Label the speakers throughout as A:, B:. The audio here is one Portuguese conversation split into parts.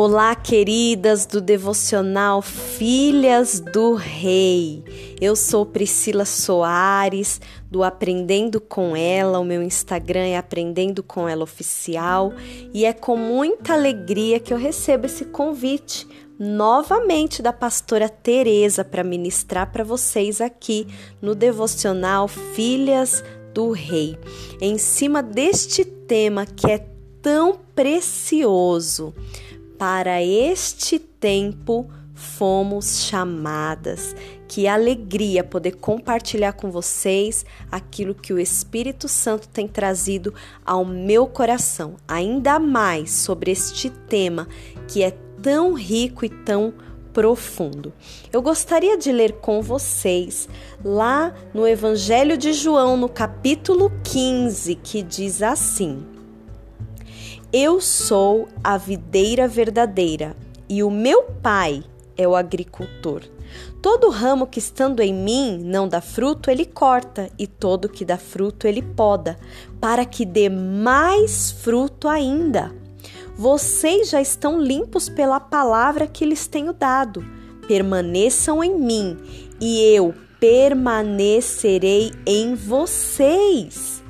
A: Olá, queridas do devocional Filhas do Rei. Eu sou Priscila Soares, do Aprendendo com Ela. O meu Instagram é Aprendendo com Ela Oficial. E é com muita alegria que eu recebo esse convite novamente da pastora Teresa para ministrar para vocês aqui no devocional Filhas do Rei, em cima deste tema que é tão precioso para este tempo fomos chamadas. Que alegria poder compartilhar com vocês aquilo que o Espírito Santo tem trazido ao meu coração, ainda mais sobre este tema que é tão rico e tão profundo. Eu gostaria de ler com vocês lá no Evangelho de João, no capítulo 15, que diz assim: eu sou a videira verdadeira e o meu pai é o agricultor. Todo ramo que estando em mim não dá fruto, ele corta, e todo que dá fruto, ele poda, para que dê mais fruto ainda. Vocês já estão limpos pela palavra que lhes tenho dado. Permaneçam em mim, e eu permanecerei em vocês.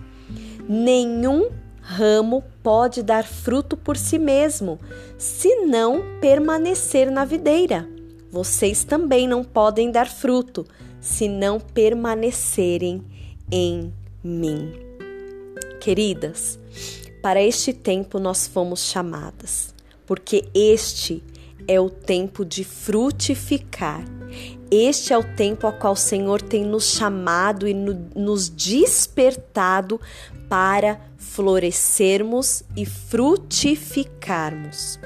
A: Nenhum ramo pode dar fruto por si mesmo, se não permanecer na videira. Vocês também não podem dar fruto, se não permanecerem em mim. Queridas, para este tempo nós fomos chamadas, porque este é o tempo de frutificar. Este é o tempo a qual o Senhor tem nos chamado e no, nos despertado para florescermos e frutificarmos.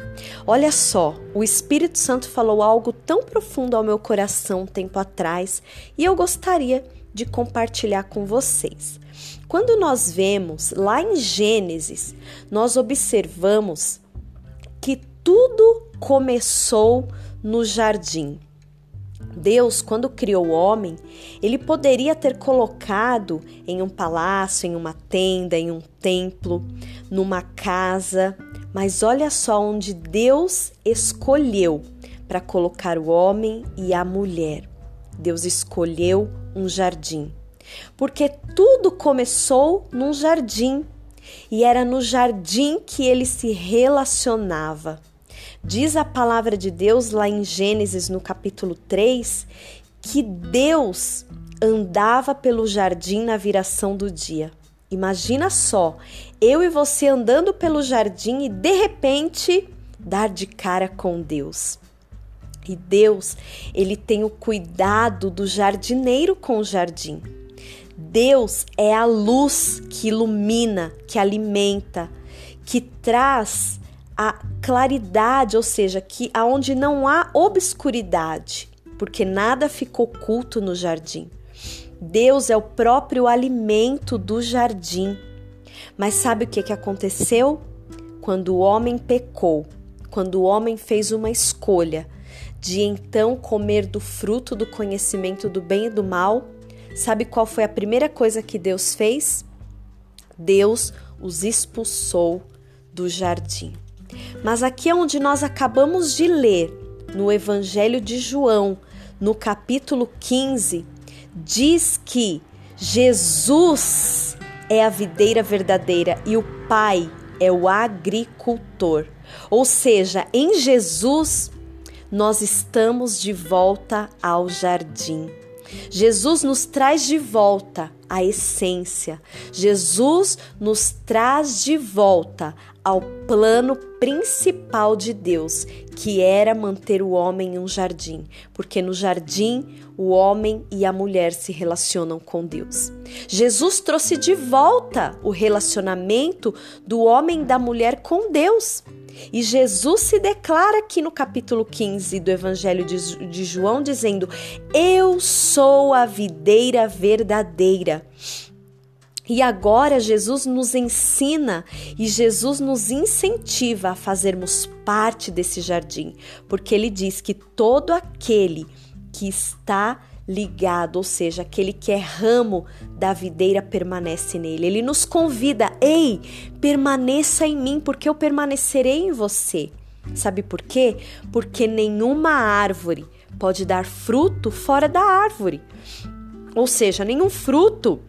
A: Olha só, o Espírito Santo falou algo tão profundo ao meu coração um tempo atrás e eu gostaria de compartilhar com vocês. Quando nós vemos lá em Gênesis, nós observamos que tudo começou no jardim. Deus, quando criou o homem, ele poderia ter colocado em um palácio, em uma tenda, em um templo, numa casa, mas olha só onde Deus escolheu para colocar o homem e a mulher. Deus escolheu um jardim. Porque tudo começou num jardim e era no jardim que ele se relacionava. Diz a palavra de Deus lá em Gênesis, no capítulo 3, que Deus andava pelo jardim na viração do dia. Imagina só, eu e você andando pelo jardim e de repente dar de cara com Deus. E Deus, ele tem o cuidado do jardineiro com o jardim. Deus é a luz que ilumina, que alimenta, que traz a claridade, ou seja, que aonde não há obscuridade, porque nada ficou oculto no jardim. Deus é o próprio alimento do jardim. Mas sabe o que, que aconteceu? Quando o homem pecou, quando o homem fez uma escolha de então comer do fruto do conhecimento do bem e do mal, sabe qual foi a primeira coisa que Deus fez? Deus os expulsou do jardim. Mas aqui é onde nós acabamos de ler, no Evangelho de João, no capítulo 15, diz que Jesus é a videira verdadeira e o Pai é o agricultor. Ou seja, em Jesus nós estamos de volta ao jardim. Jesus nos traz de volta a essência. Jesus nos traz de volta ao plano principal de Deus, que era manter o homem em um jardim, porque no jardim o homem e a mulher se relacionam com Deus. Jesus trouxe de volta o relacionamento do homem e da mulher com Deus. E Jesus se declara aqui no capítulo 15 do Evangelho de, João, dizendo: Eu sou a videira verdadeira. E agora Jesus nos ensina e Jesus nos incentiva a fazermos parte desse jardim, porque ele diz que todo aquele que está ligado, ou seja, aquele que é ramo da videira permanece nele. Ele nos convida: "Ei, permaneça em mim, porque eu permanecerei em você". Sabe por quê? Porque nenhuma árvore pode dar fruto fora da árvore. Ou seja, nenhum fruto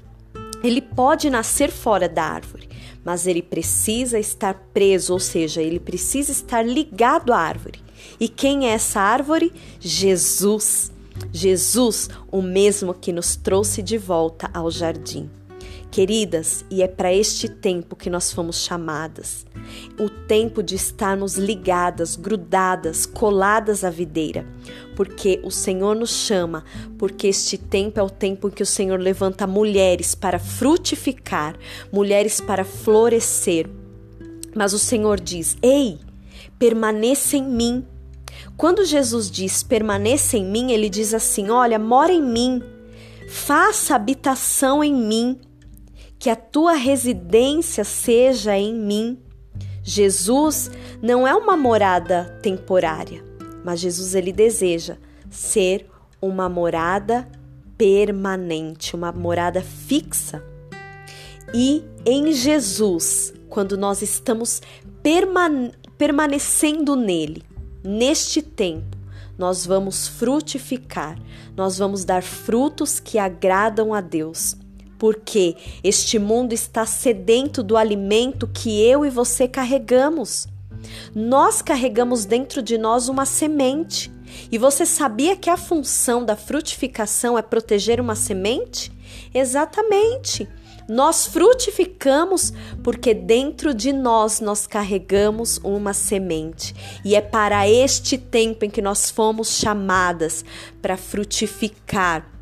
A: ele pode nascer fora da árvore, mas ele precisa estar preso, ou seja, ele precisa estar ligado à árvore. E quem é essa árvore? Jesus. Jesus, o mesmo que nos trouxe de volta ao jardim. Queridas, e é para este tempo que nós fomos chamadas. O tempo de estarmos ligadas, grudadas, coladas à videira. Porque o Senhor nos chama, porque este tempo é o tempo em que o Senhor levanta mulheres para frutificar, mulheres para florescer. Mas o Senhor diz: Ei, permaneça em mim. Quando Jesus diz permaneça em mim, ele diz assim: Olha, mora em mim, faça habitação em mim que a tua residência seja em mim. Jesus não é uma morada temporária, mas Jesus ele deseja ser uma morada permanente, uma morada fixa. E em Jesus, quando nós estamos permane permanecendo nele, neste tempo, nós vamos frutificar, nós vamos dar frutos que agradam a Deus porque este mundo está sedento do alimento que eu e você carregamos. Nós carregamos dentro de nós uma semente. E você sabia que a função da frutificação é proteger uma semente? Exatamente. Nós frutificamos porque dentro de nós nós carregamos uma semente. E é para este tempo em que nós fomos chamadas para frutificar,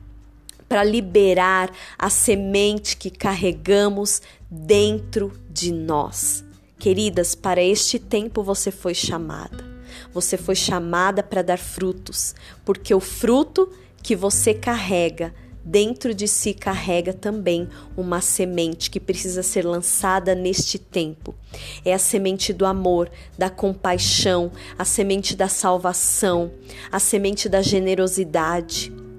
A: para liberar a semente que carregamos dentro de nós. Queridas, para este tempo você foi chamada. Você foi chamada para dar frutos, porque o fruto que você carrega dentro de si carrega também uma semente que precisa ser lançada neste tempo. É a semente do amor, da compaixão, a semente da salvação, a semente da generosidade.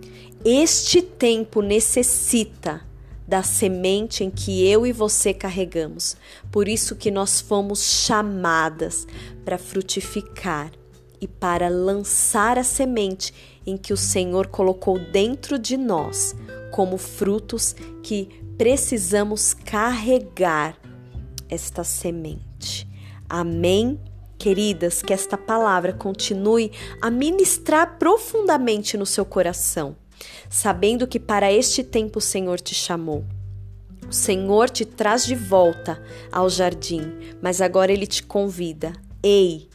A: Este tempo necessita da semente em que eu e você carregamos. Por isso que nós fomos chamadas para frutificar e para lançar a semente em que o Senhor colocou dentro de nós, como frutos que precisamos carregar esta semente. Amém. Queridas, que esta palavra continue a ministrar profundamente no seu coração sabendo que para este tempo o Senhor te chamou. O Senhor te traz de volta ao jardim, mas agora ele te convida. Ei,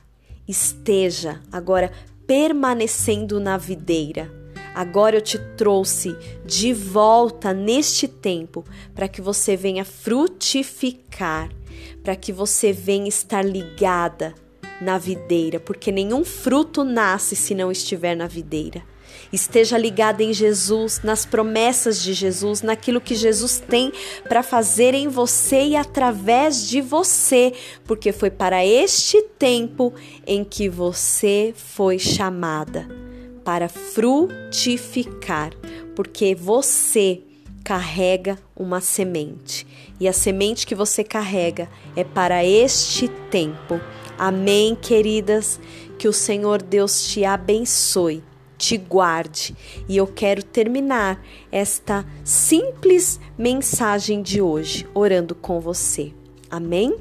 A: esteja agora permanecendo na videira. Agora eu te trouxe de volta neste tempo para que você venha frutificar, para que você venha estar ligada na videira, porque nenhum fruto nasce se não estiver na videira. Esteja ligada em Jesus, nas promessas de Jesus, naquilo que Jesus tem para fazer em você e através de você, porque foi para este tempo em que você foi chamada para frutificar, porque você carrega uma semente e a semente que você carrega é para este tempo. Amém, queridas? Que o Senhor Deus te abençoe te guarde. E eu quero terminar esta simples mensagem de hoje orando com você. Amém?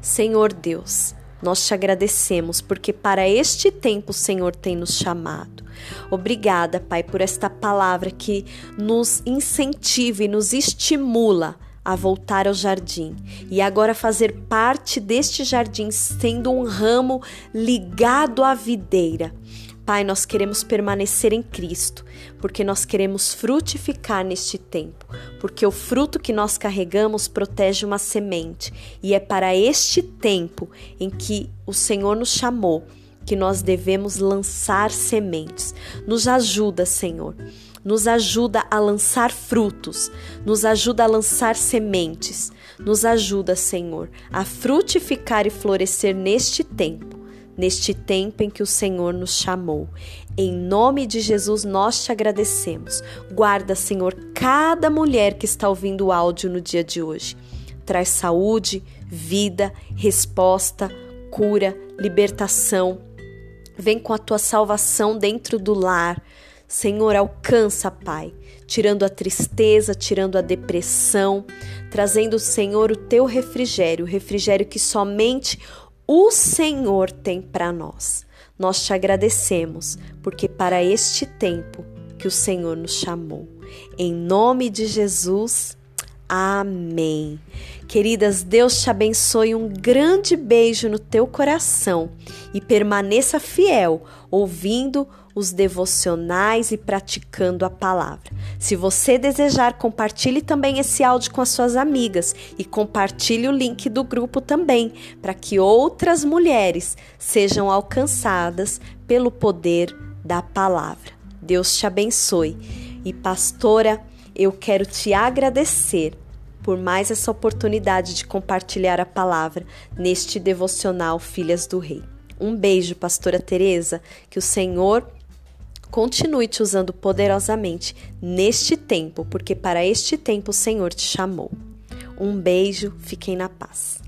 A: Senhor Deus, nós te agradecemos porque para este tempo o Senhor tem nos chamado. Obrigada, Pai, por esta palavra que nos incentiva e nos estimula a voltar ao jardim e agora fazer parte deste jardim, sendo um ramo ligado à videira. Pai, nós queremos permanecer em Cristo, porque nós queremos frutificar neste tempo, porque o fruto que nós carregamos protege uma semente, e é para este tempo em que o Senhor nos chamou que nós devemos lançar sementes. Nos ajuda, Senhor. Nos ajuda a lançar frutos, nos ajuda a lançar sementes, nos ajuda, Senhor, a frutificar e florescer neste tempo neste tempo em que o Senhor nos chamou. Em nome de Jesus, nós te agradecemos. Guarda, Senhor, cada mulher que está ouvindo o áudio no dia de hoje. Traz saúde, vida, resposta, cura, libertação. Vem com a tua salvação dentro do lar. Senhor, alcança, Pai, tirando a tristeza, tirando a depressão, trazendo, Senhor, o teu refrigério, o refrigério que somente o Senhor tem para nós. Nós te agradecemos, porque para este tempo que o Senhor nos chamou. Em nome de Jesus, amém. Queridas, Deus te abençoe. Um grande beijo no teu coração e permaneça fiel, ouvindo os devocionais e praticando a palavra. Se você desejar, compartilhe também esse áudio com as suas amigas e compartilhe o link do grupo também, para que outras mulheres sejam alcançadas pelo poder da palavra. Deus te abençoe. E pastora, eu quero te agradecer por mais essa oportunidade de compartilhar a palavra neste devocional Filhas do Rei. Um beijo, pastora Teresa, que o Senhor continue te usando poderosamente neste tempo, porque para este tempo o Senhor te chamou. Um beijo, fiquem na paz.